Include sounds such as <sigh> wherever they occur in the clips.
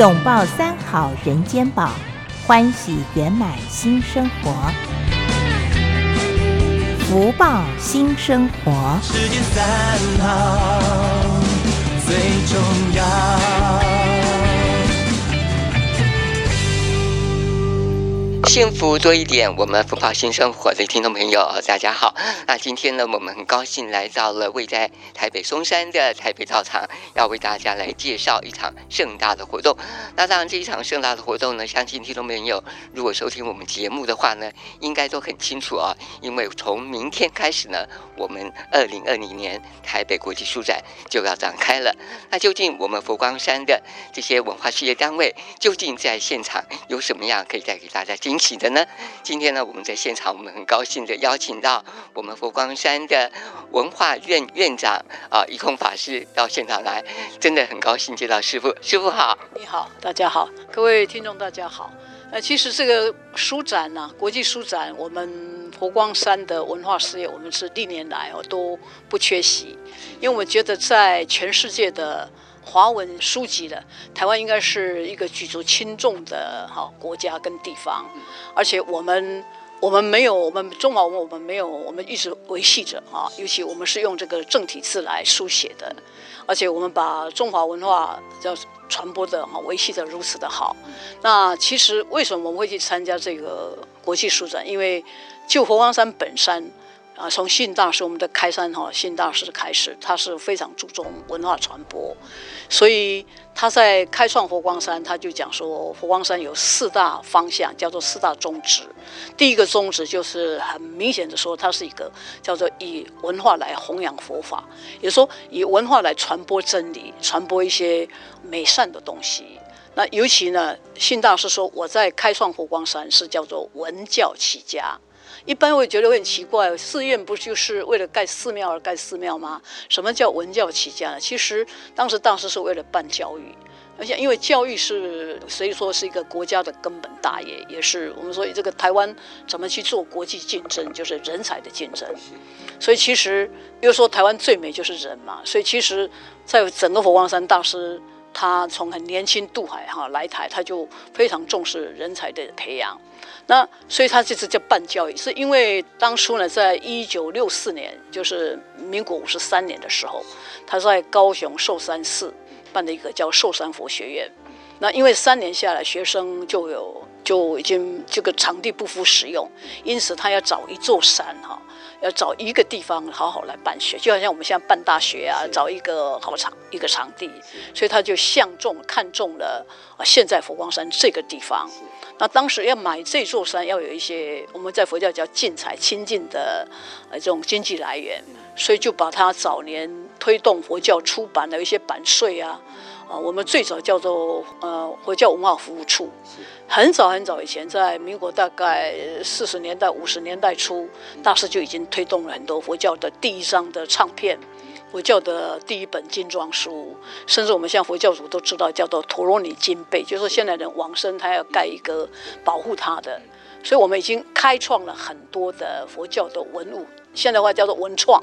拥抱三好人间宝，欢喜圆满新生活，福报新生活。世间三好最重要。幸福多一点，我们福报新生活的听众朋友，大家好。那今天呢，我们很高兴来到了位在台北松山的台北道场，要为大家来介绍一场盛大的活动。那当然，这一场盛大的活动呢，相信听众朋友如果收听我们节目的话呢，应该都很清楚啊。因为从明天开始呢，我们二零二零年台北国际书展就要展开了。那究竟我们佛光山的这些文化事业单位，究竟在现场有什么样可以带给大家惊起的呢？今天呢，我们在现场，我们很高兴的邀请到我们佛光山的文化院院长啊，一空法师到现场来，真的很高兴见到师父。师父好，你好，大家好，各位听众大家好。呃，其实这个书展呢、啊，国际书展，我们佛光山的文化事业，我们是历年来哦都不缺席，因为我们觉得在全世界的。华文书籍的台湾应该是一个举足轻重的哈国家跟地方，而且我们我们没有我们中华文我们没有我们一直维系着啊，尤其我们是用这个正体字来书写的，而且我们把中华文化叫传播的哈维系的如此的好。那其实为什么我们会去参加这个国际书展？因为就佛光山本山。啊，从信大师我们的开山哈，信大师开始，他是非常注重文化传播，所以他在开创佛光山，他就讲说，佛光山有四大方向，叫做四大宗旨。第一个宗旨就是很明显的说，它是一个叫做以文化来弘扬佛法，也说以文化来传播真理，传播一些美善的东西。那尤其呢，信大师说，我在开创佛光山是叫做文教起家。一般会觉得会很奇怪，寺院不就是为了盖寺庙而盖寺庙吗？什么叫文教起家呢？其实当时大师是为了办教育，而且因为教育是所以说是一个国家的根本大业，也是我们说这个台湾怎么去做国际竞争，就是人才的竞争。所以其实又说台湾最美就是人嘛，所以其实在整个佛光山大师，他从很年轻渡海哈来台，他就非常重视人才的培养。那所以他这次叫办教育，是因为当初呢，在一九六四年，就是民国五十三年的时候，他在高雄寿山寺办的一个叫寿山佛学院。那因为三年下来，学生就有就已经这个场地不敷使用，因此他要找一座山哈，要找一个地方好好来办学，就好像我们现在办大学啊，找一个好场一个场地，所以他就相中看中了啊现在佛光山这个地方。那当时要买这座山，要有一些我们在佛教叫净财清净的呃这种经济来源，所以就把他早年推动佛教出版的一些版税啊，啊，我们最早叫做呃佛教文化服务处，很早很早以前，在民国大概四十年代五十年代初，大师就已经推动了很多佛教的第一张的唱片。佛教的第一本精装书，甚至我们像佛教徒都知道，叫做《陀罗尼经被》，就是说现在人往生，他要盖一个保护他的，所以我们已经开创了很多的佛教的文物，现在的话叫做文创。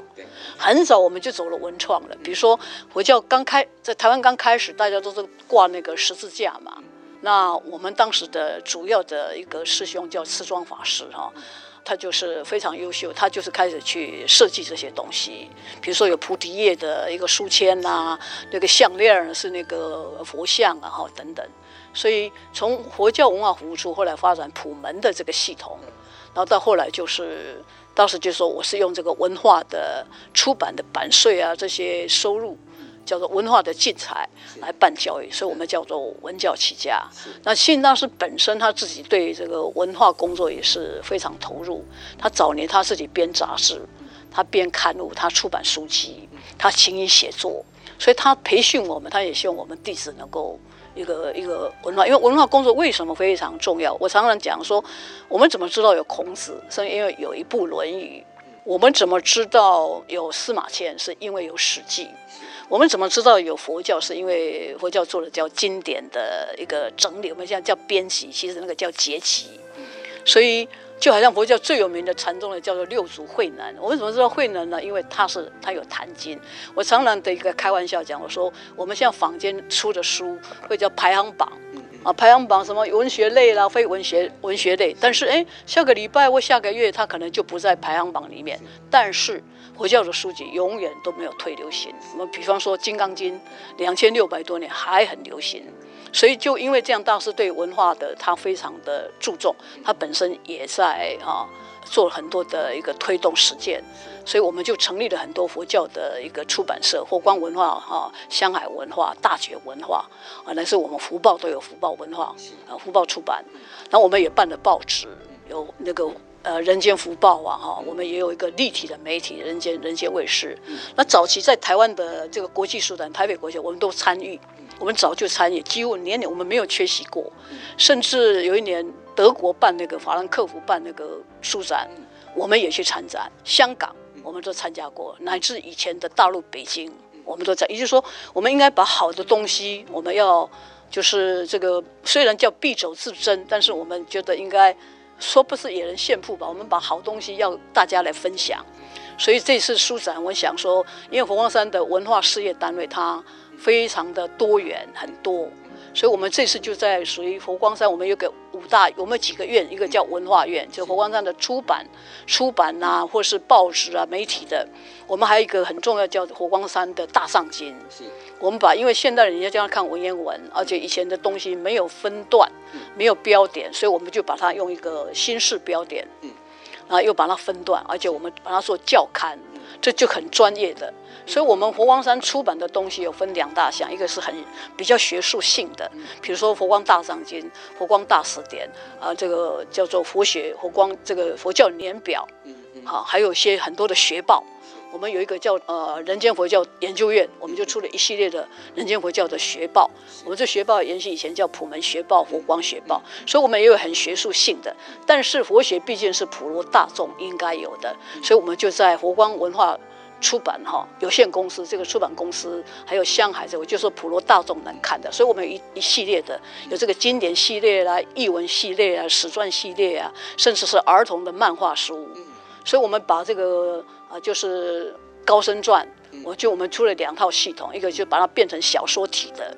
很早我们就走了文创了，比如说佛教刚开在台湾刚开始，大家都是挂那个十字架嘛，那我们当时的主要的一个师兄叫慈庄法师哈。他就是非常优秀，他就是开始去设计这些东西，比如说有菩提叶的一个书签呐、啊，那个项链是那个佛像啊，哈等等。所以从佛教文化服务处后来发展普门的这个系统，然后到后来就是当时就说我是用这个文化的出版的版税啊这些收入。叫做文化的进财来办教育，所以我们叫做文教起家。那信大师本身他自己对这个文化工作也是非常投入。他早年他自己编杂志，他编刊物，他出版书籍，他勤于写作，所以他培训我们，他也希望我们弟子能够一个一个文化。因为文化工作为什么非常重要？我常常讲说，我们怎么知道有孔子？是因为有一部《论语》。我们怎么知道有司马迁？是因为有《史记》。我们怎么知道有佛教？是因为佛教做的叫经典的一个整理，我们现在叫编辑，其实那个叫结集。所以就好像佛教最有名的禅宗的叫做六祖慧能。我为什么知道慧能呢？因为他是他有坛经。我常常的一个开玩笑讲，我说我们现在坊间出的书会叫排行榜啊，排行榜什么文学类啦，非文学文学类。但是哎，下个礼拜或下个月，他可能就不在排行榜里面。但是佛教的书籍永远都没有退流行。我们比方说《金刚经》，两千六百多年还很流行。所以就因为这样，大师对文化的他非常的注重，他本身也在啊做很多的一个推动实践，所以我们就成立了很多佛教的一个出版社，佛光文化哈、香海文化、大觉文化啊，那是我们福报都有福报文化。啊，福报出版，然后我们也办了报纸，有那个呃人间福报啊哈，我们也有一个立体的媒体人间人间卫视，那早期在台湾的这个国际书展，台北国际我们都参与。我们早就参与，几乎年年我们没有缺席过，甚至有一年德国办那个法兰克福办那个书展，我们也去参展。香港我们都参加过，乃至以前的大陆北京，我们都在。也就是说，我们应该把好的东西，我们要就是这个虽然叫敝帚自珍，但是我们觉得应该说不是野人献曝吧，我们把好东西要大家来分享。所以这次书展，我想说，因为佛光山的文化事业单位它。非常的多元很多，所以我们这次就在属于佛光山，我们有个五大，我们有几个院，一个叫文化院，就佛光山的出版、出版啊，或是报纸啊、媒体的。我们还有一个很重要叫佛光山的大上经。是，我们把因为现代人家经常看文言文，而且以前的东西没有分段，没有标点，所以我们就把它用一个新式标点，嗯，然后，又把它分段，而且我们把它做教刊，这就很专业的。所以，我们佛光山出版的东西有分两大项，一个是很比较学术性的，比如说《佛光大藏经》《佛光大辞典》啊，这个叫做佛学佛光这个佛教年表，好，还有一些很多的学报。我们有一个叫呃人间佛教研究院，我们就出了一系列的人间佛教的学报。我们这学报延续以前叫普门学报、佛光学报，所以我们也有很学术性的。但是佛学毕竟是普罗大众应该有的，所以我们就在佛光文化。出版哈有限公司，这个出版公司还有香海这我，就是普罗大众能看的，所以我们有一一系列的有这个经典系列啦、译文系列啊、史传系列啊，甚至是儿童的漫画书。所以我们把这个啊，就是高僧传，我就我们出了两套系统，一个就把它变成小说体的。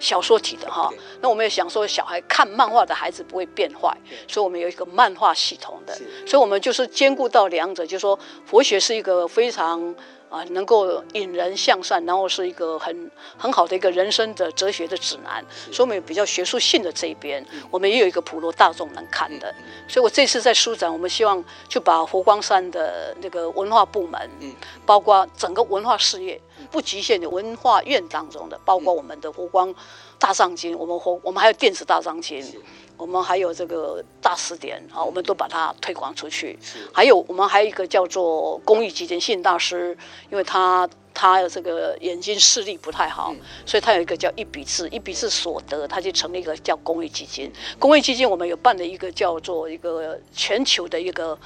小说体的哈，那我们也想说，小孩看漫画的孩子不会变坏，所以我们有一个漫画系统的，所以我们就是兼顾到两者，就是说佛学是一个非常啊能够引人向善，然后是一个很很好的一个人生的哲学的指南，所以我们有比较学术性的这一边，我们也有一个普罗大众能看的，所以我这次在书展，我们希望就把佛光山的那个文化部门，包括整个文化事业。不局限于文化院当中的，包括我们的湖光大藏经，我们佛我们还有电子大藏经，我们还有这个大师典啊，我们都把它推广出去。还有我们还有一个叫做公益基金，信大师，因为他他这个眼睛视力不太好，所以他有一个叫一笔字，一笔字所得，他就成立一个叫公益基金。公益基金我们有办了一个叫做一个全球的一个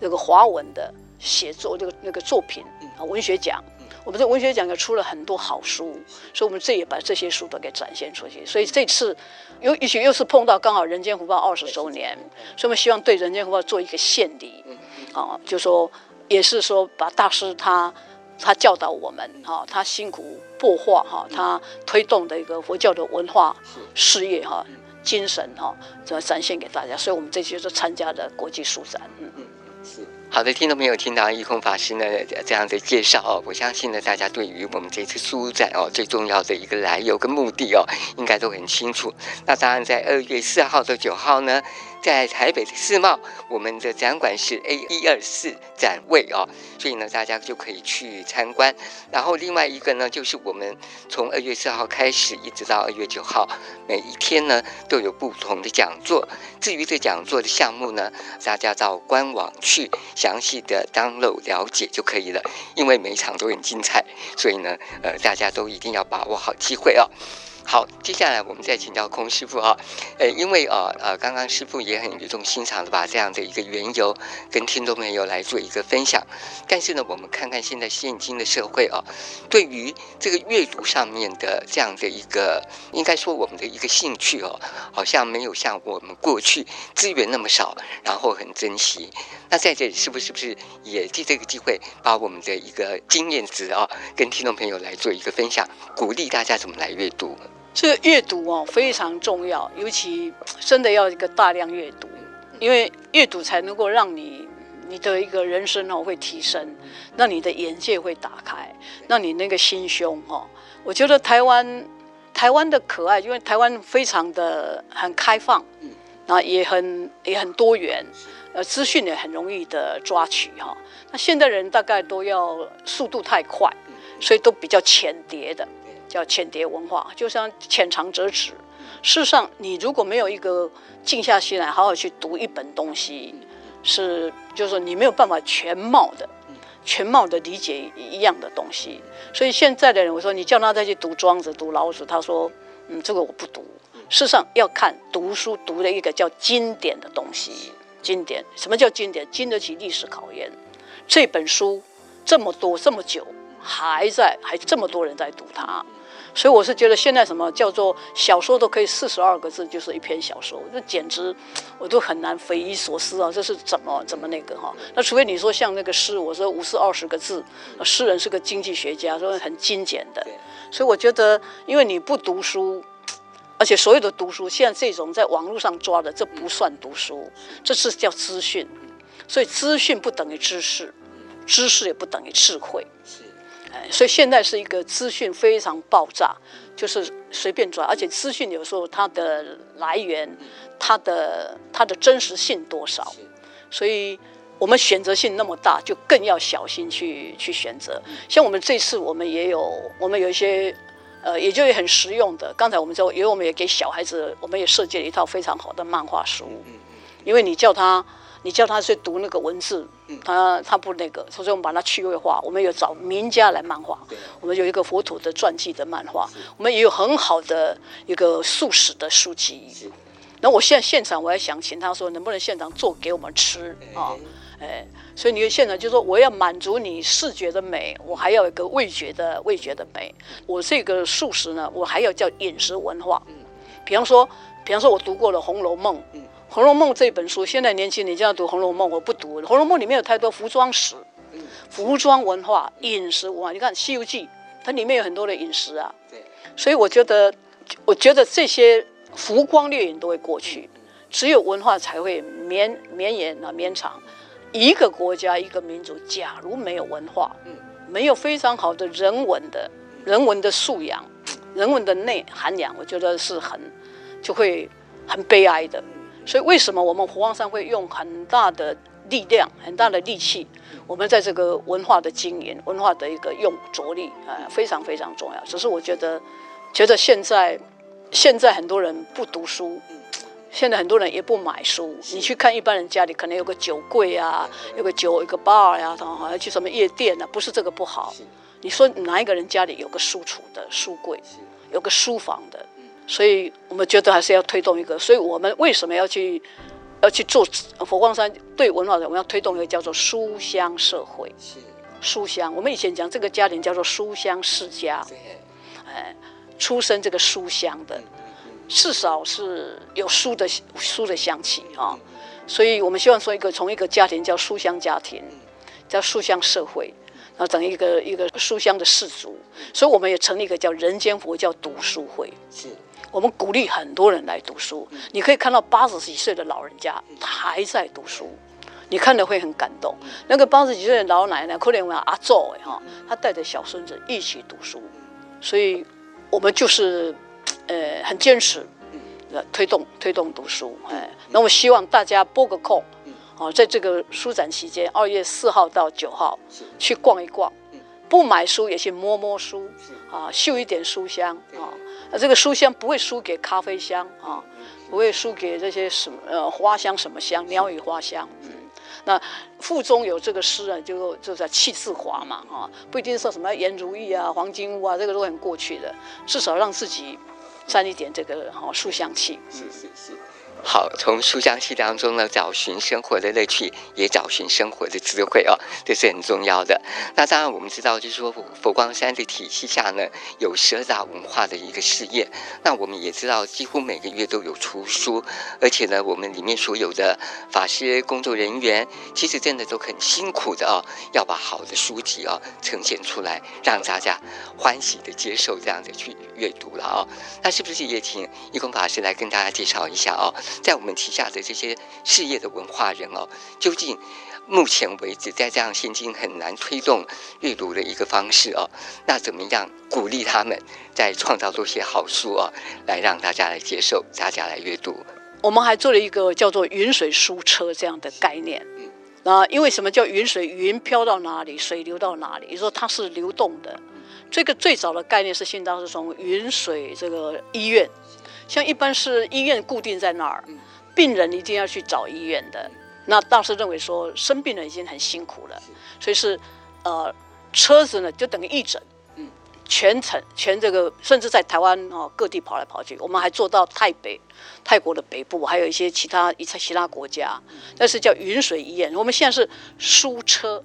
那个华文的写作那个那个作品啊文学奖。我们这文学奖也出了很多好书，所以我们这也把这些书都给展现出去。所以这次又一起又是碰到刚好《人间福报》二十周年，所以我们希望对《人间福报》做一个献礼，啊，就说也是说把大师他他教导我们啊，他辛苦擘画哈，他推动的一个佛教的文化事业哈精神哈，怎么展现给大家？所以我们这次就是参加的国际书展，嗯嗯，是。好的，听众朋友，听到一空法师呢这样的介绍哦，我相信呢，大家对于我们这次书展哦最重要的一个来由跟目的哦，应该都很清楚。那当然，在二月四号到九号呢。在台北的世贸，我们的展馆是 A 一二四展位哦，所以呢，大家就可以去参观。然后另外一个呢，就是我们从二月四号开始，一直到二月九号，每一天呢都有不同的讲座。至于这讲座的项目呢，大家到官网去详细的 download 了解就可以了。因为每一场都很精彩，所以呢，呃，大家都一定要把握好机会哦。好，接下来我们再请教空师傅哈，呃，因为呃呃，刚刚师傅也很语重心长的把这样的一个缘由跟听众朋友来做一个分享，但是呢，我们看看现在现今的社会啊，对于这个阅读上面的这样的一个，应该说我们的一个兴趣哦，好像没有像我们过去资源那么少，然后很珍惜。那在这里是不是不是也借这个机会，把我们的一个经验值啊，跟听众朋友来做一个分享，鼓励大家怎么来阅读？这个阅读哦非常重要，尤其真的要一个大量阅读，因为阅读才能够让你你的一个人生哦会提升，让你的眼界会打开，让你那个心胸哦，我觉得台湾台湾的可爱，因为台湾非常的很开放，然后也很也很多元，呃，资讯也很容易的抓取哈。那现代人大概都要速度太快，所以都比较浅碟的。叫浅碟文化，就像浅尝辄止。事实上，你如果没有一个静下心来，好好去读一本东西，是就是说你没有办法全貌的、全貌的理解一样的东西。所以现在的人，我说你叫他再去读庄子、读老子，他说：“嗯，这个我不读。”事实上，要看读书读的一个叫经典的东西。经典，什么叫经典？经得起历史考验。这本书这么多这么久，还在，还这么多人在读它。所以我是觉得现在什么叫做小说都可以四十二个字就是一篇小说，这简直我都很难匪夷所思啊！这是怎么怎么那个哈？那除非你说像那个诗，我说五四二十个字，诗人是个经济学家，说很精简的。所以我觉得，因为你不读书，而且所有的读书，现在这种在网络上抓的，这不算读书，这是叫资讯。所以资讯不等于知识，知识也不等于智慧。所以现在是一个资讯非常爆炸，就是随便抓，而且资讯有时候它的来源，它的它的真实性多少，所以我们选择性那么大，就更要小心去去选择。像我们这次我们也有，我们有一些呃，也就很实用的。刚才我们说，因为我们也给小孩子，我们也设计了一套非常好的漫画书，因为你叫他。你叫他去读那个文字，他他不那个，所以我们把它趣味化。我们有找名家来漫画，我们有一个佛陀的传记的漫画，我们也有很好的一个素食的书籍。那我现在现场我还想请他说，能不能现场做给我们吃啊？哎，所以你现场就说我要满足你视觉的美，我还要一个味觉的味觉的美。我这个素食呢，我还要叫饮食文化。比方说，比方说我读过了《红楼梦》。《红楼梦》这本书，现在年轻人这样读《红楼梦》，我不读。《红楼梦》里面有太多服装史、服装文化、饮食文化。你看《西游记》，它里面有很多的饮食啊。对所以我觉得，我觉得这些浮光掠影都会过去，只有文化才会绵绵延啊绵长。一个国家、一个民族，假如没有文化，没有非常好的人文的人文的素养、人文的内涵养，我觉得是很就会很悲哀的。所以，为什么我们湖光山会用很大的力量、很大的力气？我们在这个文化的经营、文化的一个用着力啊，非常非常重要。只是我觉得，觉得现在现在很多人不读书，现在很多人也不买书。你去看一般人家里可能有个酒柜啊，有个酒，有个 bar 呀，好像去什么夜店啊，不是这个不好。你说哪一个人家里有个书橱的书柜，有个书房的？所以我们觉得还是要推动一个，所以我们为什么要去要去做佛光山对文化的？我们要推动一个叫做书香社会。是书香，我们以前讲这个家庭叫做书香世家，哎，出身这个书香的，至少是有书的书的香气啊。所以我们希望说一个从一个家庭叫书香家庭，叫书香社会，然后整一个一个书香的氏族。所以我们也成立一个叫人间佛教读书会。是。我们鼓励很多人来读书，你可以看到八十几岁的老人家还在读书，你看了会很感动。那个八十几岁的老奶奶，可怜我阿祖哎哈，她带着小孙子一起读书，所以我们就是呃很坚持，呃推动推动读书哎。那我希望大家拨个空，啊，在这个书展期间，二月四号到九号去逛一逛，不买书也去摸摸书啊，嗅一点书香啊。这个书香不会输给咖啡香啊，不会输给这些什么呃花香什么香，鸟语花香。嗯，那腹中有这个诗啊，就就在气自华嘛啊，不一定说什么颜如玉啊、黄金屋啊，这个都很过去的，至少让自己沾一点这个哈书香气。是是是。好，从书香气当中呢，找寻生活的乐趣，也找寻生活的智慧哦，这是很重要的。那当然，我们知道，就是说佛光山的体系下呢，有十二大文化的一个事业。那我们也知道，几乎每个月都有出书，而且呢，我们里面所有的法师工作人员，其实真的都很辛苦的哦，要把好的书籍哦呈现出来，让大家欢喜的接受这样的去阅读了哦。那是不是也请义空法师来跟大家介绍一下哦？在我们旗下的这些事业的文化人哦，究竟目前为止在这样现今很难推动阅读的一个方式哦，那怎么样鼓励他们再创造多些好书哦，来让大家来接受，大家来阅读？我们还做了一个叫做“云水书车”这样的概念。那因为什么叫云水？云飘到哪里，水流到哪里？也就是说它是流动的。这个最早的概念是信大师从云水这个医院。像一般是医院固定在那儿，病人一定要去找医院的。那大师认为说，生病了已经很辛苦了，所以是，呃，车子呢就等于义诊，全程全这个甚至在台湾哦各地跑来跑去。我们还做到泰北，泰国的北部，还有一些其他一些其他国家，那是叫云水医院。我们现在是输车，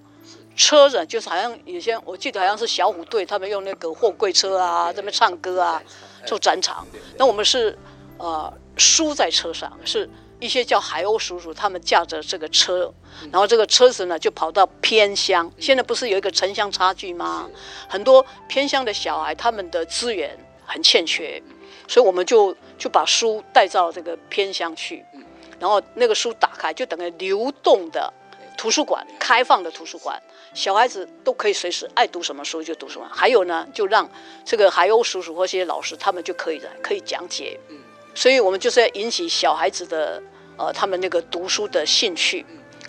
车子就是好像有些我记得好像是小虎队，他们用那个货柜车啊，这边唱歌啊。做展场，那我们是，呃，书在车上，是一些叫海鸥叔叔，他们驾着这个车，然后这个车子呢就跑到偏乡。现在不是有一个城乡差距吗？很多偏乡的小孩，他们的资源很欠缺，所以我们就就把书带到这个偏乡去，然后那个书打开，就等于流动的图书馆，开放的图书馆。小孩子都可以随时爱读什么书就读什么，还有呢，就让这个海鸥叔叔或这些老师他们就可以的，可以讲解。所以我们就是要引起小孩子的呃他们那个读书的兴趣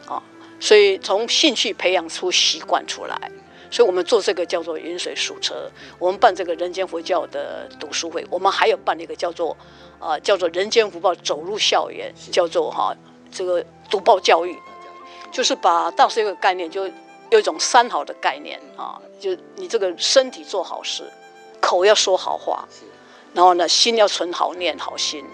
啊，所以从兴趣培养出习惯出来。所以我们做这个叫做云水书车，我们办这个人间佛教的读书会，我们还有办一个叫做呃叫做人间福报走入校园，叫做哈这个读报教育，就是把大师一个概念就。有一种三好的概念啊，就你这个身体做好事，口要说好话，然后呢，心要存好念好心。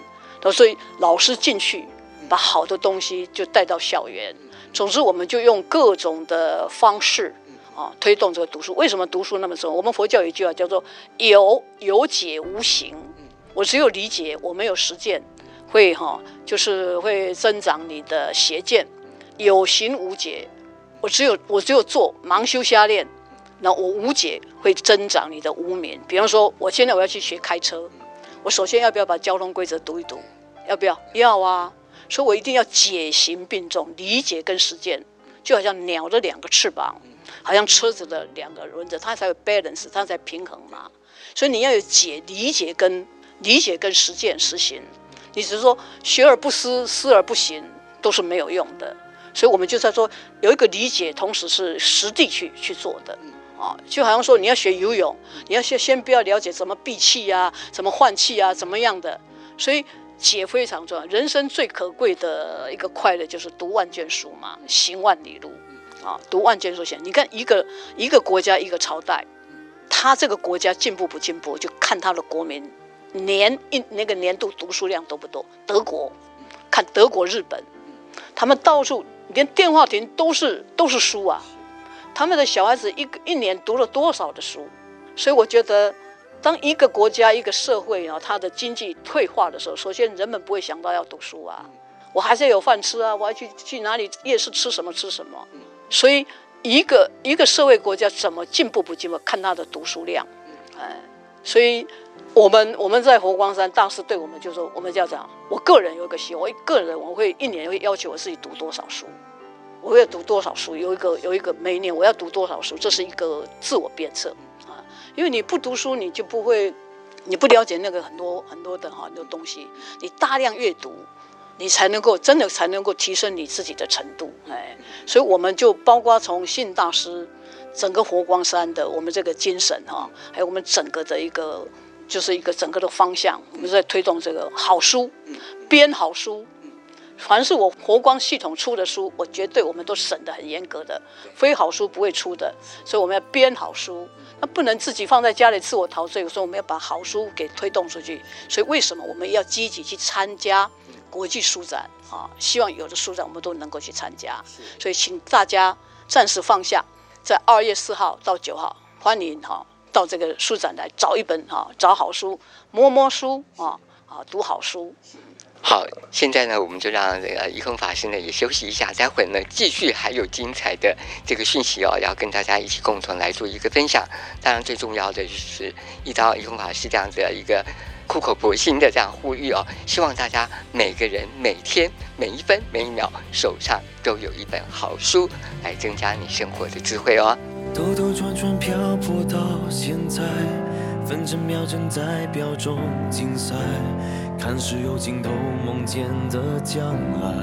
所以老师进去，把好的东西就带到校园。总之，我们就用各种的方式啊，推动这个读书。为什么读书那么重要？我们佛教有一句话叫做“有有解无形”。我只有理解，我没有实践，会哈，就是会增长你的邪见。有形无解。我只有我只有做盲修瞎练，那我无解会增长你的无眠。比方说，我现在我要去学开车，我首先要不要把交通规则读一读？要不要？要啊！所以我一定要解行并重，理解跟实践，就好像鸟的两个翅膀，好像车子的两个轮子，它才有 balance，它才平衡嘛。所以你要有解理解跟理解跟实践实行。你只是说学而不思，思而不行，都是没有用的。所以，我们就在说有一个理解，同时是实地去去做的啊，就好像说你要学游泳，你要先先不要了解怎么闭气啊，怎么换气啊，怎么样的。所以解非常重要。人生最可贵的一个快乐就是读万卷书嘛，行万里路啊，读万卷书行。你看一个一个国家一个朝代，他这个国家进步不进步，就看他的国民年一那个年度读书量多不多。德国，看德国、日本，他们到处。连电话亭都是都是书啊，他们的小孩子一个一年读了多少的书？所以我觉得，当一个国家一个社会啊，它的经济退化的时候，首先人们不会想到要读书啊，我还是要有饭吃啊，我要去去哪里夜市吃什么吃什么。所以一个一个社会国家怎么进步不进步，看他的读书量。哎，所以。我们我们在佛光山大师对我们就说，我们要这样。我个人有一个习，我一个人我会一年会要求我自己读多少书，我会读多少书，有一个有一个每年我要读多少书，这是一个自我鞭策啊。因为你不读书，你就不会，你不了解那个很多很多的哈很多东西，你大量阅读，你才能够真的才能够提升你自己的程度。哎，所以我们就包括从信大师整个佛光山的我们这个精神哈，还有我们整个的一个。就是一个整个的方向，我们在推动这个好书，编好书。凡是我佛光系统出的书，我绝对我们都审得很严格的，非好书不会出的。所以我们要编好书。那不能自己放在家里自我陶醉。所以我们要把好书给推动出去。所以为什么我们要积极去参加国际书展啊？希望有的书展我们都能够去参加。所以请大家暂时放下，在二月四号到九号，欢迎哈到这个书展来找一本哈找好书，摸摸书啊啊读好书。好，现在呢，我们就让这个一空法师呢也休息一下，待会呢继续还有精彩的这个讯息哦，要跟大家一起共同来做一个分享。当然，最重要的就是依照一空法师这样子的一个苦口婆心的这样呼吁哦，希望大家每个人每天每一分每一秒手上都有一本好书，来增加你生活的智慧哦。兜兜转转漂泊到现在，分针秒针在表中竞赛。看似有尽头，梦见的将来。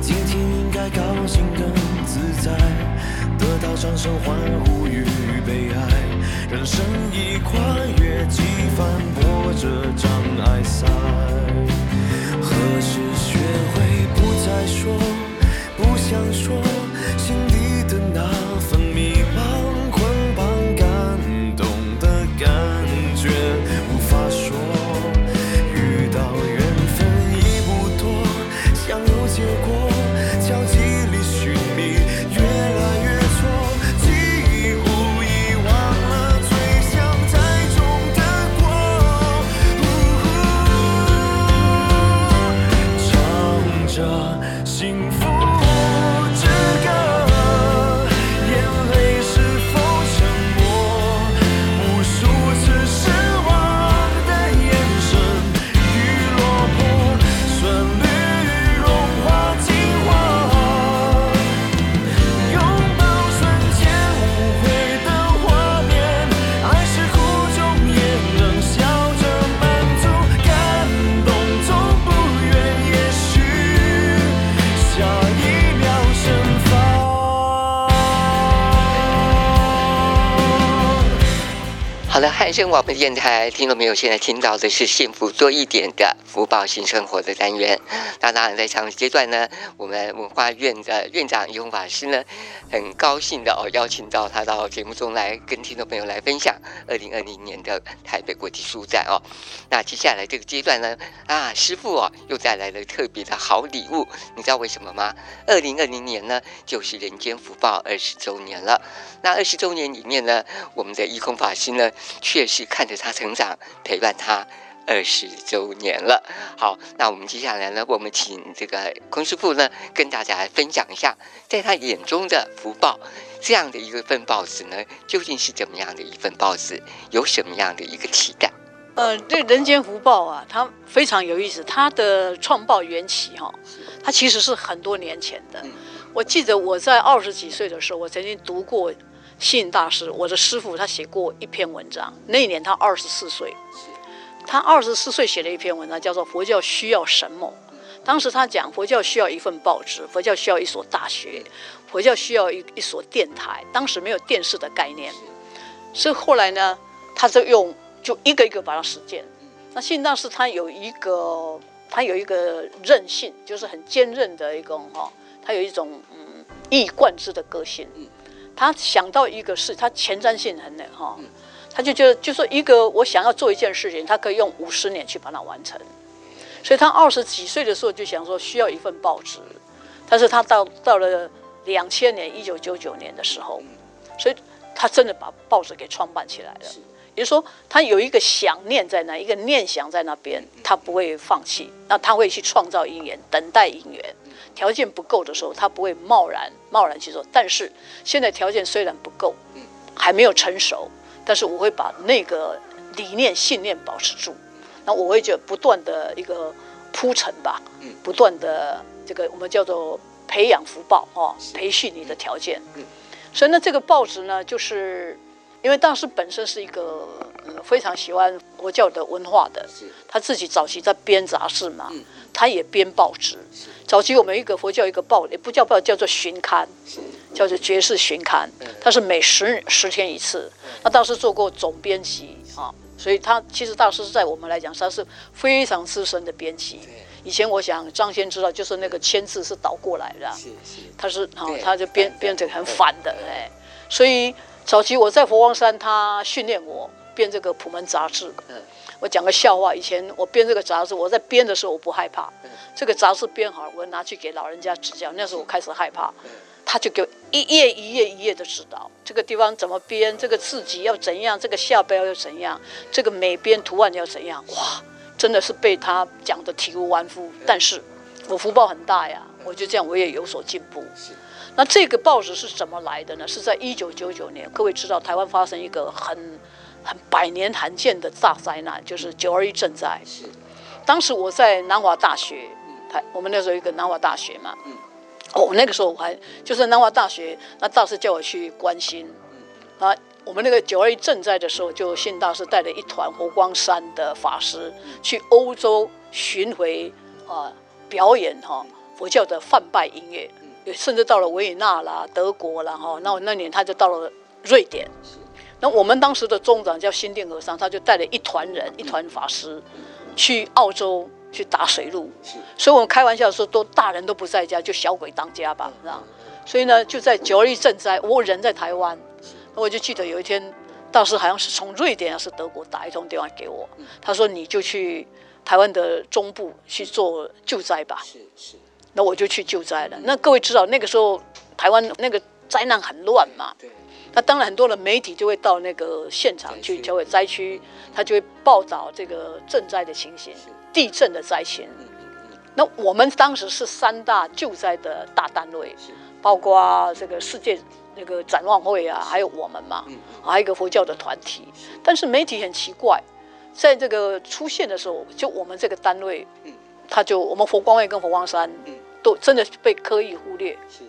今天应该高兴更自在，得到掌声欢呼与被爱。人生已跨越几番波折障碍赛，何时学会不再说，不想说汉声广播电台听到没有，现在听到的是幸福多一点的福报新生活的单元。那当然，在上个阶段呢，我们文化院的院长一空法师呢，很高兴的哦，邀请到他到节目中来跟听众朋友来分享二零二零年的台北国际书展哦。那接下来这个阶段呢，啊，师傅哦，又带来了特别的好礼物，你知道为什么吗？二零二零年呢，就是人间福报二十周年了。那二十周年里面呢，我们的一空法师呢，确实看着他成长，陪伴他二十周年了。好，那我们接下来呢，我们请这个空师傅呢，跟大家来分享一下，在他眼中的福报这样的一个份报纸呢，究竟是怎么样的一份报纸，有什么样的一个期待？呃，这人间福报啊，它非常有意思。它的创报缘起哈，它其实是很多年前的。我记得我在二十几岁的时候，我曾经读过。星云大师，我的师傅，他写过一篇文章。那一年他二十四岁，他二十四岁写了一篇文章，叫做《佛教需要什么》。当时他讲，佛教需要一份报纸，佛教需要一所大学，佛教需要一一所电台。当时没有电视的概念，所以后来呢，他就用就一个一个把它实践。那星云大师他有一个，他有一个韧性，就是很坚韧的一个哈，他有一种嗯一以贯之的个性。他想到一个事，他前瞻性很的哈，他就觉得，就说一个我想要做一件事情，他可以用五十年去把它完成。所以他二十几岁的时候就想说需要一份报纸，但是他到到了两千年一九九九年的时候，所以他真的把报纸给创办起来了。也就是说，他有一个想念在那，一个念想在那边，他不会放弃，那他会去创造因缘，等待因缘。条件不够的时候，他不会贸然贸然去做。但是现在条件虽然不够，还没有成熟，但是我会把那个理念信念保持住。那我会就不断的一个铺陈吧，嗯不断的这个我们叫做培养福报哦，培训你的条件。嗯所以呢，这个报纸呢，就是因为大师本身是一个非常喜欢佛教的文化的，他自己早期在编杂志嘛。他也编报纸，早期我们一个佛教一个报，也不叫报，叫做巡刊，叫做爵士巡刊，他是每十十天一次。那大师做过总编辑啊，所以他其实大师在我们来讲，他是非常资深的编辑，以前我想张先知道，就是那个签字是倒过来的，是是，他是好，对。他就编编这个很反的，哎，所以早期我在佛光山，他训练我编这个普门杂志。嗯我讲个笑话，以前我编这个杂志，我在编的时候我不害怕，嗯这个杂志编好，我拿去给老人家指教，那时候我开始害怕，嗯他就给我一页一页一页的指导，这个地方怎么编，这个字迹要怎样，这个下标要怎样，这个每边图案要怎样，哇，真的是被他讲的体无完肤。但是我福报很大呀，我就这样我也有所进步。是那这个报纸是怎么来的呢？是在一九九九年，各位知道台湾发生一个很很百年罕见的大灾难，就是九二一震灾。是，当时我在南华大学，台我们那时候一个南华大学嘛，嗯哦，那个时候我还就是南华大学，那大师叫我去关心，啊，我们那个九二一震灾的时候，就信大师带了一团佛光山的法师去欧洲巡回啊表演哈、佛教的梵呗音乐，甚至到了维也纳啦、德国啦哈，那我那年他就到了瑞典。那我们当时的宗长叫新定和尚，他就带了一团人、一团法师去澳洲去打水路。是所以我们开玩笑说，都大人都不在家，就小鬼当家吧，是吧？所以呢，就在九二一赈灾，我人在台湾，我就记得有一天，大师好像是从瑞典还是德国打一通电话给我，他说你就去台湾的中部去做救灾吧。是是，那我就去救灾了。那各位知道，那个时候台湾那个灾难很乱嘛，对，那当然很多的媒体就会到那个现场去，灾区就会灾区，他就会报道这个赈灾的情形，地震的灾情。嗯嗯嗯，那我们当时是三大救灾的大单位，是包括这个世界那个展望会啊，还有我们嘛，嗯还有一个佛教的团体。但是媒体很奇怪，在这个出现的时候，就我们这个单位，嗯他就我们佛光会跟佛光山嗯都真的被刻意忽略。是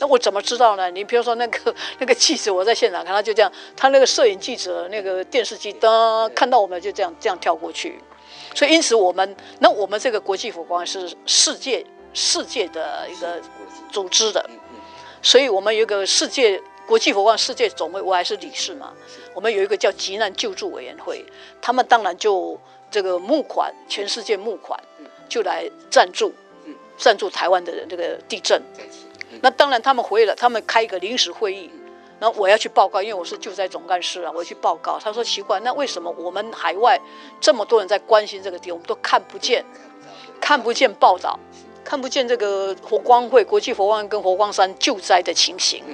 那我怎么知道呢？你比如说那个 <laughs> 那个记者，我在现场看他就这样，他那个摄影记者那个电视机灯看到我们就这样这样跳过去，所以因此我们那我们这个国际佛光是世界世界的一个组织的，所以我们有一个世界国际佛光世界总会，我还是理事嘛。我们有一个叫急难救助委员会，他们当然就这个募款，全世界募款，就来赞助，赞助台湾的这个地震。那当然他们回了，他们开一个临时会议，然后我要去报告，因为我是救灾总干事啊，我要去报告。他说奇怪，那为什么我们海外这么多人在关心这个地，我们都看不见，看不见报道，看不见这个佛光会、国际佛光跟佛光山救灾的情形。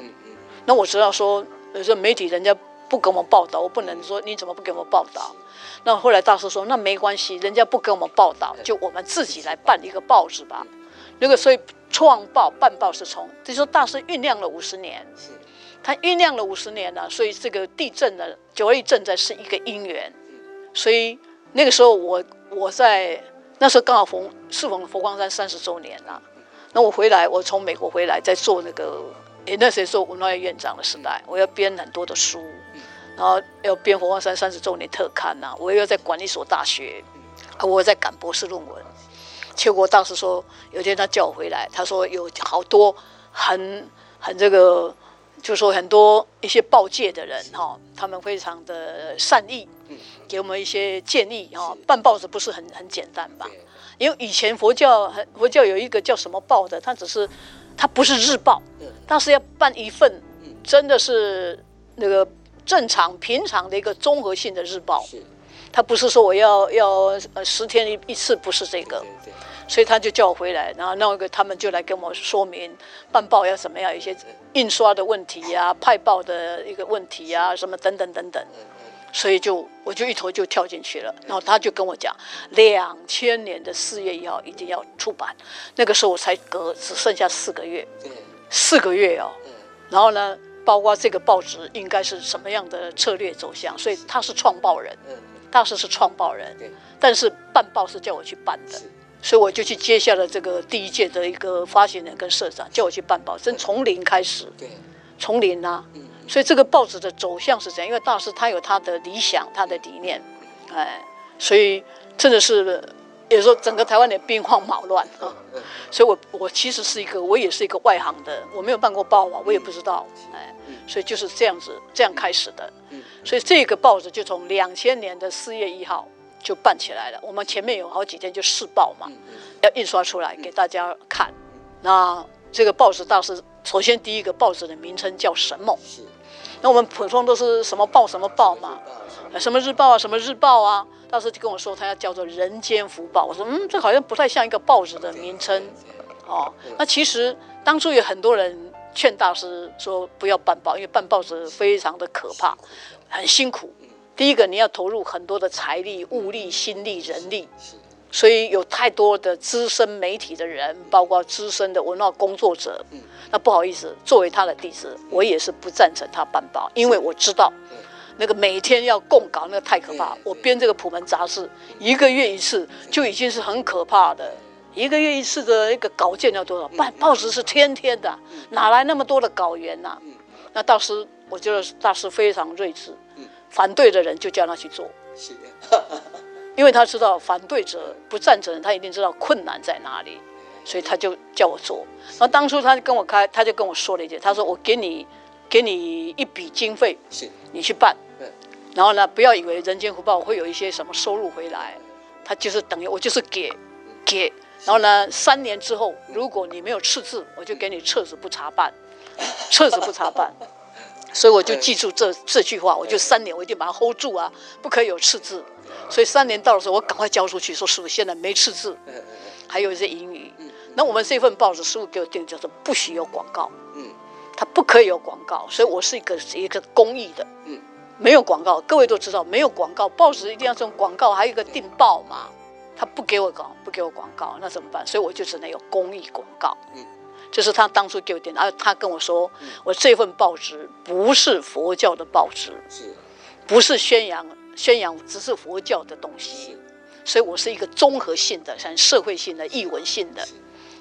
那我知道说，有时候媒体人家不给我们报道，我不能说你怎么不给我们报道。那后来大师说，那没关系，人家不给我们报道，就我们自己来办一个报纸吧。那个所以创报办报是从，就是说大师酝酿了五十年，是他酝酿了五十年了，所以这个地震呢，九二一震灾是一个因缘。所以那个时候我我在那时候刚好逢适逢佛光山三十周年了，那我回来，我从美国回来，在做那个。诶，那时候文化院院长的时代，我要编很多的书，然后要编佛光山三十周年特刊呐、啊，我又要在管一所大学，啊，我在赶博士论文。结果当时说，有一天他叫我回来，他说有好多很很这个，就说很多一些报界的人哈，他们非常的善意，给我们一些建议哈。办报纸不是很很简单吧？因为以前佛教佛教有一个叫什么报的，它只是它不是日报。但是要办一份，真的是那个正常平常的一个综合性的日报，他不是说我要要呃十天一一次，不是这个，所以他就叫我回来，然后那个他们就来跟我说明办报要怎么样，一些印刷的问题呀、派报的一个问题呀，什么等等等等，所以就我就一头就跳进去了，然后他就跟我讲，两千年的四月一号一定要出版，那个时候我才隔只剩下四个月。四个月哦，然后呢，包括这个报纸应该是什么样的策略走向，所以他是创报人，大师是创报人，但是办报是叫我去办的，所以我就去接下了这个第一届的一个发行人跟社长，叫我去办报，真从零开始，对。从零啊，所以这个报纸的走向是怎样？因为大师他有他的理想，他的理念，哎，所以真的是。也说整个台湾的兵荒马乱啊，所以我我其实是一个，我也是一个外行的，我没有办过报啊，我也不知道，哎，所以就是这样子这样开始的，所以这个报纸就从两千年的四月一号就办起来了。我们前面有好几天就试报嘛，要印刷出来给大家看。那这个报纸倒是，首先第一个报纸的名称叫什么？那我们普通都是什么报什么报嘛，什么日报啊，什么日报啊。当时就跟我说，他要叫做《人间福报》。我说，嗯，这好像不太像一个报纸的名称。哦，那其实当初有很多人劝大师说不要办报，因为办报纸非常的可怕，很辛苦。第一个，你要投入很多的财力、物力、心力、人力，所以有太多的资深媒体的人，包括资深的文化工作者。那不好意思，作为他的弟子，我也是不赞成他办报，因为我知道那个每天要供稿，那个太可怕。我编这个普门杂志，一个月一次就已经是很可怕的。一个月一次的一个稿件要多少？办报纸是天天的，哪来那么多的稿源呢？那大师，我觉得大师非常睿智。反对的人就叫他去做，是的，<laughs> 因为他知道反对者不赞成，他一定知道困难在哪里，所以他就叫我做。然后当初他就跟我开，他就跟我说了一句，他说：“我给你，给你一笔经费，是，你去办。然后呢，不要以为人间福报会有一些什么收入回来，他就是等于我就是给，给。然后呢，三年之后，如果你没有赤字，我就给你撤职不查办，撤职不查办。<laughs> ”所以我就记住这这句话，我就三年我一定把它 hold 住啊，不可以有赤字。所以三年到的时候，我赶快交出去，说师傅现在没赤字，还有一些盈余。那我们这份报纸师傅给我定叫做不许有广告，嗯。它不可以有广告。所以我是一个一个公益的，没有广告。各位都知道，没有广告，报纸一定要这种广告，还有一个订报嘛，他不给我广，不给我广告，那怎么办？所以我就只能有公益广告。嗯。这是他当初给我点的，而他跟我说，我这份报纸不是佛教的报纸，是，不是宣扬宣扬只是佛教的东西，所以我是一个综合性的、很社会性的、译文性的，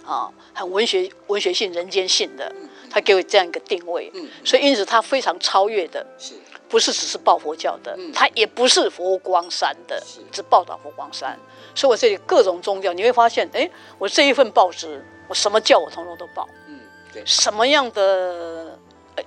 啊，很文学文学性、人间性的，他给我这样一个定位，嗯。所以因此他非常超越的，不是只是报佛教的，他也不是佛光山的，只报道佛光山，所以我这里各种宗教，你会发现，哎，我这一份报纸。我什么教我通通都报，嗯，对，什么样的，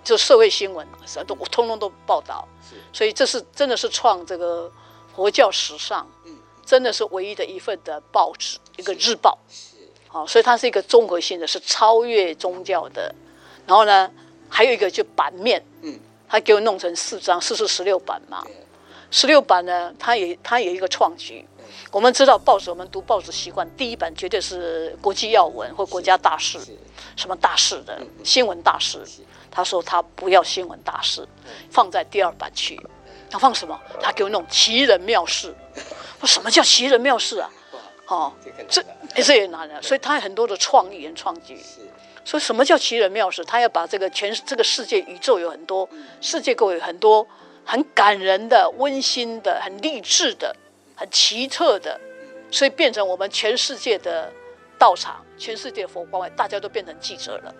就社会新闻，什么都我通通都报道，是，所以这是真的是创这个佛教史上，嗯，真的是唯一的一份的报纸，一个日报，是，好，所以它是一个综合性的，是超越宗教的，然后呢，还有一个就版面，嗯，他给我弄成四张，四四十六版嘛，十六版呢，他也他有一个创举。我们知道报纸，我们读报纸习惯，第一版绝对是国际要闻或国家大事，什么大事的新闻大事。他说他不要新闻大事，放在第二版去。他放什么？他给我弄奇人妙事。我什么叫奇人妙事啊？哦，这这也难了。所以他有很多的创意跟创举。所以什么叫奇人妙事？他要把这个全这个世界宇宙有很多世界各位很多很感人的、温馨的、很励志的。很奇特的，所以变成我们全世界的道场，全世界的佛光会，大家都变成记者了。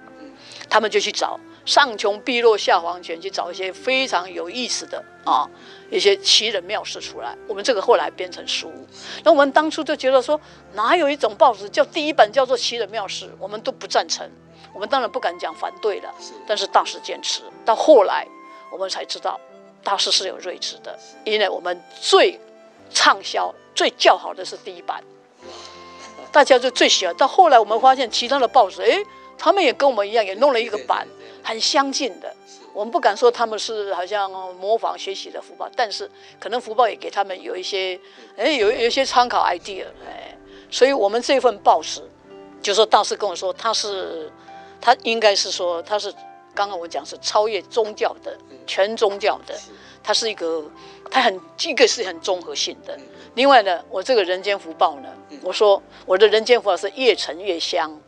他们就去找上穷碧落下黄泉，去找一些非常有意思的啊，一些奇人妙事出来。我们这个后来编成书，那我们当初就觉得说，哪有一种报纸叫第一本叫做奇人妙事，我们都不赞成。我们当然不敢讲反对了，但是大师坚持。到后来我们才知道，大师是有睿智的，因为我们最。畅销最叫好的是第一版，大家就最喜欢。到后来我们发现其他的报纸，哎，他们也跟我们一样，也弄了一个版，很相近的。我们不敢说他们是好像模仿学习的福报，但是可能福报也给他们有一些，哎，有有一些参考 idea，哎，所以我们这份报纸，就说大师跟我说，他是，他应该是说他是，刚刚我讲是超越宗教的，全宗教的。它是一个，它很一个是很综合性的。另外呢，我这个人间福报呢，我说我的人间福报是越沉越香。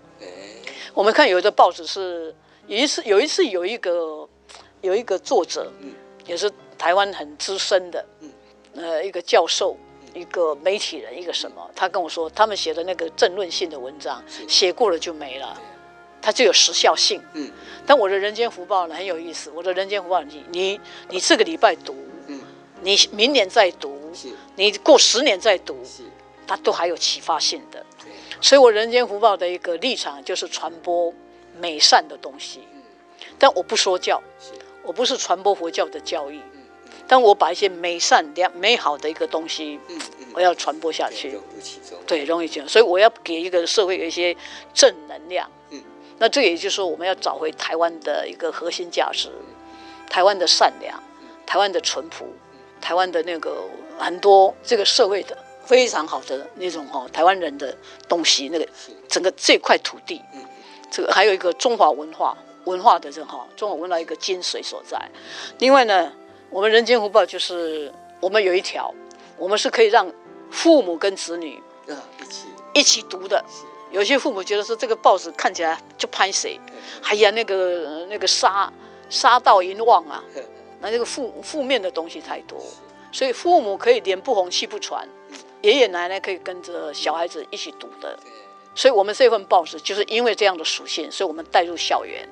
我们看有的报纸是有一次有一次有一个有一个作者，也是台湾很资深的，呃，一个教授，一个媒体人，一个什么，他跟我说，他们写的那个政论性的文章，写过了就没了。它就有时效性，嗯，但我的人间福报呢很有意思。我的人间福报，你你你这个礼拜读，嗯，你明年再读，是，你过十年再读，是，它都还有启发性的。对，所以我人间福报的一个立场就是传播美善的东西，但我不说教，我不是传播佛教的教义，但我把一些美善良美好的一个东西，嗯嗯，我要传播下去，对，融入其中，所以我要给一个社会有一些正能量。嗯，那这也就是说，我们要找回台湾的一个核心价值，台湾的善良，台湾的淳朴，台湾的那个很多这个社会的非常好的那种哈，台湾人的东西，那个整个这块土地，这个还有一个中华文化文化的这哈，中华文化一个精髓所在。另外呢。我们人间福报就是我们有一条，我们是可以让父母跟子女啊一起一起读的。有些父母觉得说这个报纸看起来就拍谁，哎呀那个那个杀杀到淫妄啊，那这个负负面的东西太多，所以父母可以脸不红气不喘，爷爷奶奶可以跟着小孩子一起读的。所以我们这份报纸就是因为这样的属性，所以我们带入校园。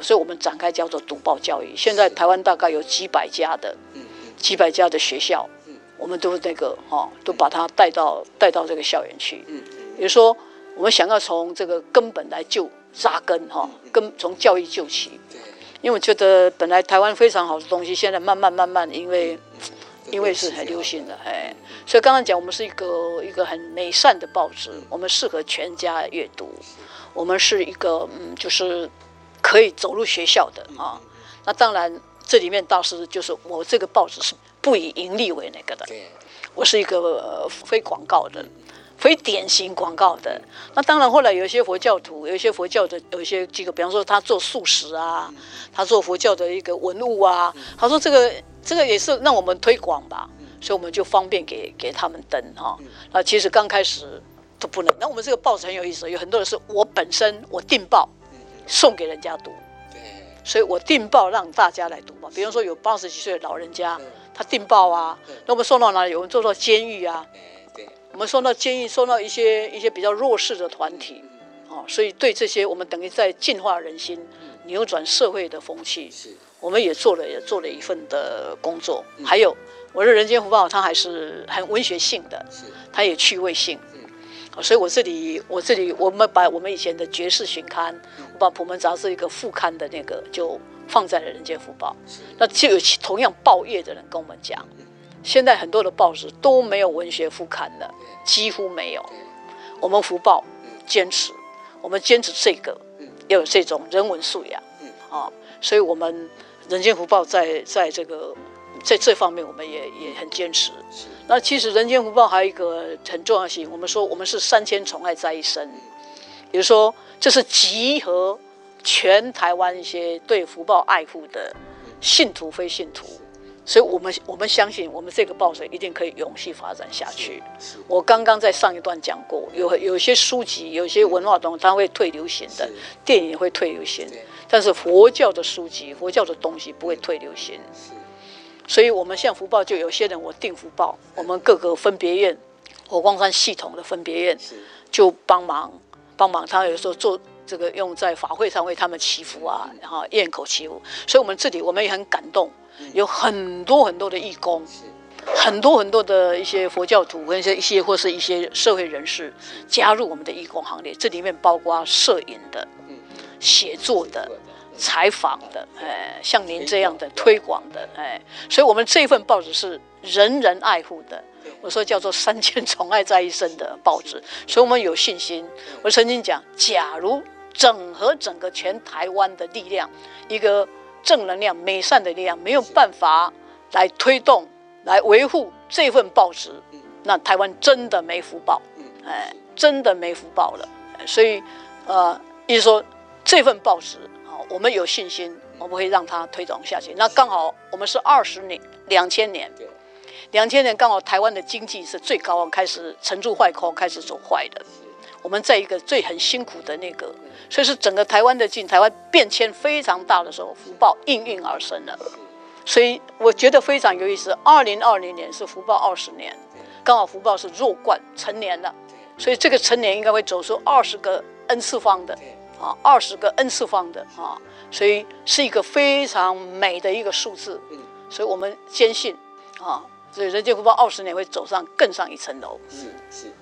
所以我们展开叫做读报教育。现在台湾大概有几百家的，几百家的学校，我们都那个哈，都把它带到带到这个校园去。比如说，我们想要从这个根本来救扎根哈，根从教育救起。因为我觉得本来台湾非常好的东西，现在慢慢慢慢，因为因为是很流行的哎，所以刚刚讲我们是一个一个很美善的报纸，我们适合全家阅读。我们是一个嗯，就是。可以走入学校的啊，那当然这里面倒是就是我这个报纸是不以盈利为那个的，我是一个非广告的，非典型广告的。那当然后来有一些佛教徒，有一些佛教的有一些机构，比方说他做素食啊，他做佛教的一个文物啊，他说这个这个也是让我们推广吧，所以我们就方便给给他们登哈。那其实刚开始都不能。那我们这个报纸很有意思，有很多人是我本身我订报。送给人家读，对，所以我订报让大家来读嘛。比方说有八十几岁的老人家，他订报啊，那我们送到哪里？有人做到监狱啊，对，我们送到监狱，送到一些一些比较弱势的团体，哦，所以对这些我们等于在净化人心，扭转社会的风气，是。我们也做了也做了一份的工作。还有我的人间福报，它还是很文学性的，它也趣味性。所以，我这里，我这里，我们把我们以前的《爵士巡刊》，我把《普门杂志》一个副刊的那个，就放在了《人间福报》。那就有同样报业的人跟我们讲，现在很多的报纸都没有文学副刊了，几乎没有。我们福报坚持，我们坚持这个，要有这种人文素养啊。所以，我们《人间福报》在在这个。在这方面，我们也也很坚持。那其实《人间福报》还有一个很重要性，我们说我们是三千宠爱在一身，比如说这是集合全台湾一些对福报爱护的信徒、非信徒，所以我们我们相信我们这个报社一定可以永续发展下去。我刚刚在上一段讲过，有有些书籍、有些文化东西它会退流行的，电影也会退流行，但是佛教的书籍、佛教的东西不会退流行。所以，我们像福报，就有些人我订福报，我们各个分别院，火光山系统的分别院，就帮忙帮忙。他有时候做这个用在法会上为他们祈福啊，然后咽口祈福。所以，我们这里我们也很感动，有很多很多的义工，很多很多的一些佛教徒跟一些一些或是一些社会人士加入我们的义工行列。这里面包括摄影的、写作的。采访的，哎，像您这样的推广的，哎，所以我们这份报纸是人人爱护的。我说叫做三千宠爱在一身的报纸，所以我们有信心。我曾经讲，假如整合整个全台湾的力量，一个正能量、美善的力量，没有办法来推动、来维护这份报纸，那台湾真的没福报，哎，真的没福报了。所以，呃，意思说这份报纸啊。我们有信心，我们会让它推广下去。那刚好我们是二十年，两千年，两千年刚好台湾的经济是最高，开始沉住坏空，开始走坏的。我们在一个最很辛苦的那个，所以是整个台湾的经台湾变迁非常大的时候，福报应运而生了。所以我觉得非常有意思。二零二零年是福报二十年，刚好福报是弱冠成年了，所以这个成年应该会走出二十个 N 次方的。啊，二十个 N 次方的啊，所以是一个非常美的一个数字。所以我们坚信啊，所以人间福报二十年会走上更上一层楼。是是。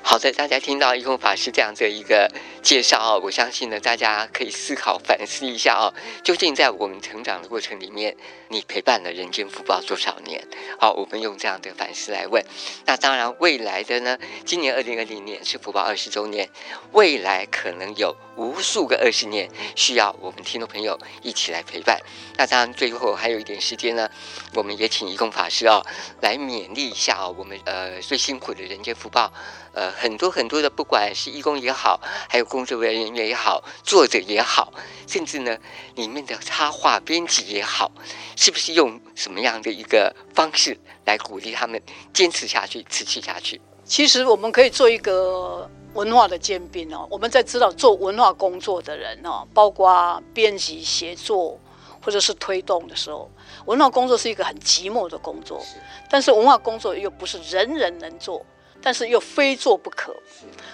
好的，大家听到一空法师这样的一个介绍哦，我相信呢，大家可以思考反思一下哦，究竟在我们成长的过程里面，你陪伴了人间福报多少年？好，我们用这样的反思来问。那当然，未来的呢，今年二零二零年是福报二十周年，未来可能有无数个二十年需要我们听众朋友一起来陪伴。那当然，最后还有一点时间呢，我们也请一空法师哦来勉励一下哦，我们呃最辛苦的人间福报。呃，很多很多的，不管是义工也好，还有工作人员也好，作者也好，甚至呢，里面的插画编辑也好，是不是用什么样的一个方式来鼓励他们坚持下去、持续下去？其实我们可以做一个文化的尖兵哦。我们在知道做文化工作的人哦，包括编辑、协作或者是推动的时候，文化工作是一个很寂寞的工作，但是文化工作又不是人人能做。但是又非做不可，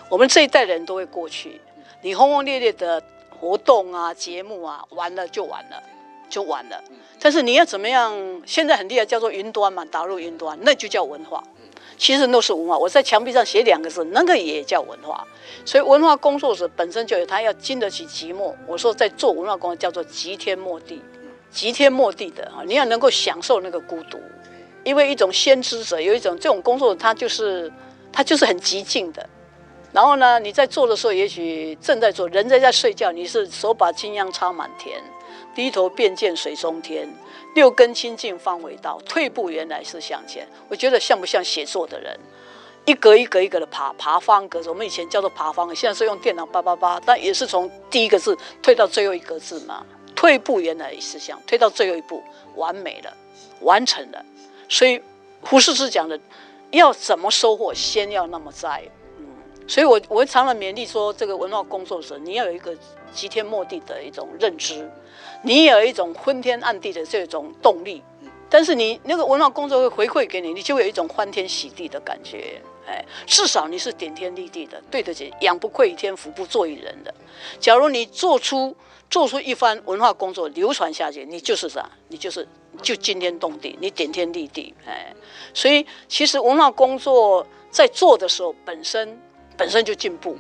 我们这一代人都会过去。你轰轰烈烈的活动啊、节目啊，完了就完了，就完了。但是你要怎么样？现在很厉害，叫做云端嘛，打入云端，那就叫文化。其实那是文化。我在墙壁上写两个字，那个也叫文化。所以文化工作者本身就有他要经得起寂寞。我说在做文化工作叫做极天末地，极天末地的啊，你要能够享受那个孤独，因为一种先知者有一种这种工作，他就是。他就是很极静的，然后呢，你在做的时候，也许正在做，人在在睡觉，你是手把金秧插满田，低头便见水中天，六根清净方为道，退步原来是向前。我觉得像不像写作的人，一格一格一格的爬爬方格子，我们以前叫做爬方，现在是用电脑叭叭叭，但也是从第一个字退到最后一个字嘛。退步原来是向，退到最后一步，完美了，完成了。所以胡适之讲的。要怎么收获，先要那么栽，嗯，所以我我常常勉励说，这个文化工作者，你要有一个极天莫地的一种认知，你也有一种昏天暗地的这种动力，但是你那个文化工作会回馈给你，你就有一种欢天喜地的感觉，哎，至少你是顶天立地的，对得起“养不愧于天，福不作于人”的。假如你做出做出一番文化工作流传下去，你就是啥？你就是。就惊天动地，你顶天立地，哎，所以其实文化工作在做的时候，本身本身就进步，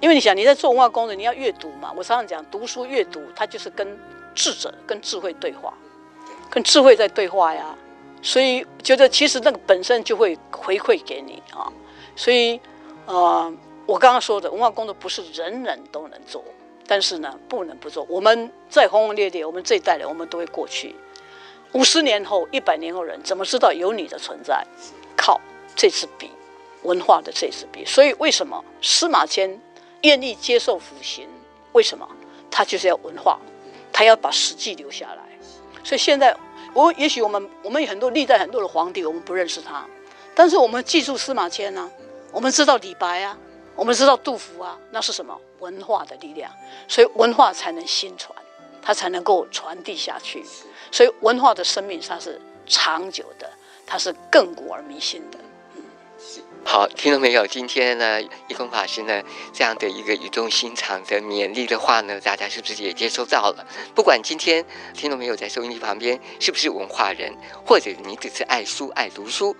因为你想你在做文化工作，你要阅读嘛。我常常讲，读书阅读，它就是跟智者、跟智慧对话，跟智慧在对话呀。所以觉得其实那个本身就会回馈给你啊。所以呃，我刚刚说的文化工作不是人人都能做，但是呢，不能不做。我们再轰轰烈烈，我们这一代人，我们都会过去。五十年后、一百年后，人怎么知道有你的存在？靠这支笔，文化的这支笔。所以，为什么司马迁愿意接受腐刑？为什么？他就是要文化，他要把史记留下来。所以现在，我也许我们我们有很多历代很多的皇帝，我们不认识他，但是我们记住司马迁呢、我们知道李白啊，我们知道杜甫啊，那是什么？文化的力量。所以文化才能兴传，它才能够传递下去。所以文化的生命它是长久的，它是亘古而弥新的。嗯，好，听到没有，今天呢，一空法师呢这样的一个语重心长的勉励的话呢，大家是不是也接收到了？不管今天听到没有在收音机旁边是不是文化人，或者你只是爱书爱读书。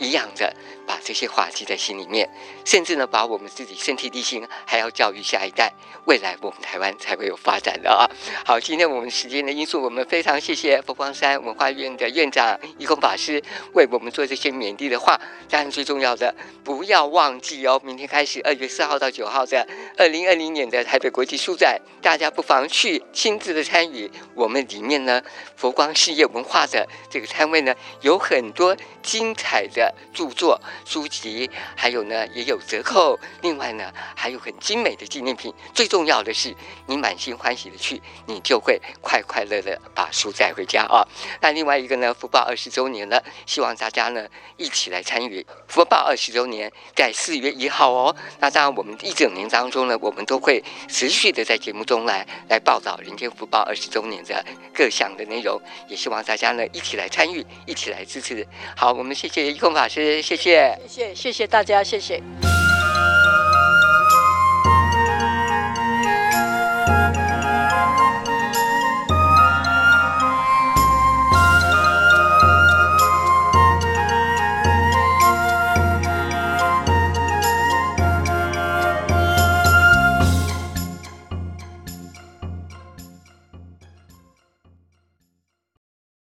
一样的，把这些话记在心里面，甚至呢，把我们自己身体力行，还要教育下一代，未来我们台湾才会有发展的啊！好，今天我们时间的因素，我们非常谢谢佛光山文化院的院长一空法师为我们做这些勉励的话。当然，最重要的，不要忘记哦，明天开始，二月四号到九号的二零二零年的台北国际书展，大家不妨去亲自的参与。我们里面呢，佛光事业文化的这个摊位呢，有很多精彩的。著作、书籍，还有呢，也有折扣。另外呢，还有很精美的纪念品。最重要的是，你满心欢喜的去，你就会快快乐乐把书带回家啊。那另外一个呢，福报二十周年了，希望大家呢一起来参与福报二十周年，在四月一号哦。那当然，我们一整年当中呢，我们都会持续的在节目中来来报道人间福报二十周年的各项的内容。也希望大家呢一起来参与，一起来支持。好，我们谢谢一空法师，谢谢，谢谢，谢谢大家，谢谢。